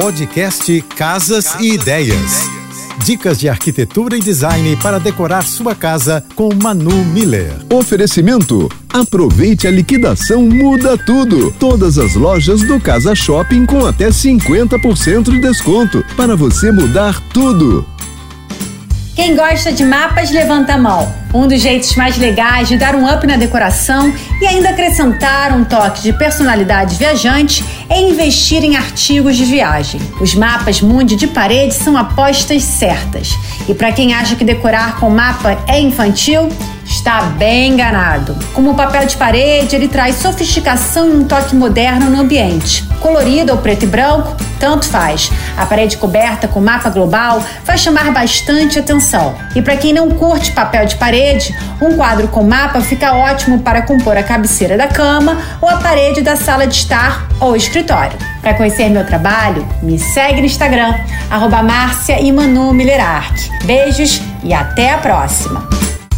Podcast Casas e Ideias. Dicas de arquitetura e design para decorar sua casa com Manu Miller. Oferecimento: aproveite a liquidação Muda Tudo. Todas as lojas do Casa Shopping com até 50% de desconto para você mudar tudo. Quem gosta de mapas, levanta a mão. Um dos jeitos mais legais de dar um up na decoração e ainda acrescentar um toque de personalidade viajante é investir em artigos de viagem. Os mapas Mundi de parede são apostas certas. E para quem acha que decorar com mapa é infantil, está bem enganado. Como papel de parede, ele traz sofisticação e um toque moderno no ambiente. Colorido ou preto e branco, tanto faz. A parede coberta com mapa global vai chamar bastante atenção. E para quem não curte papel de parede, um quadro com mapa fica ótimo para compor a cabeceira da cama ou a parede da sala de estar ou escritório. Para conhecer meu trabalho, me segue no Instagram, arroba Beijos e até a próxima!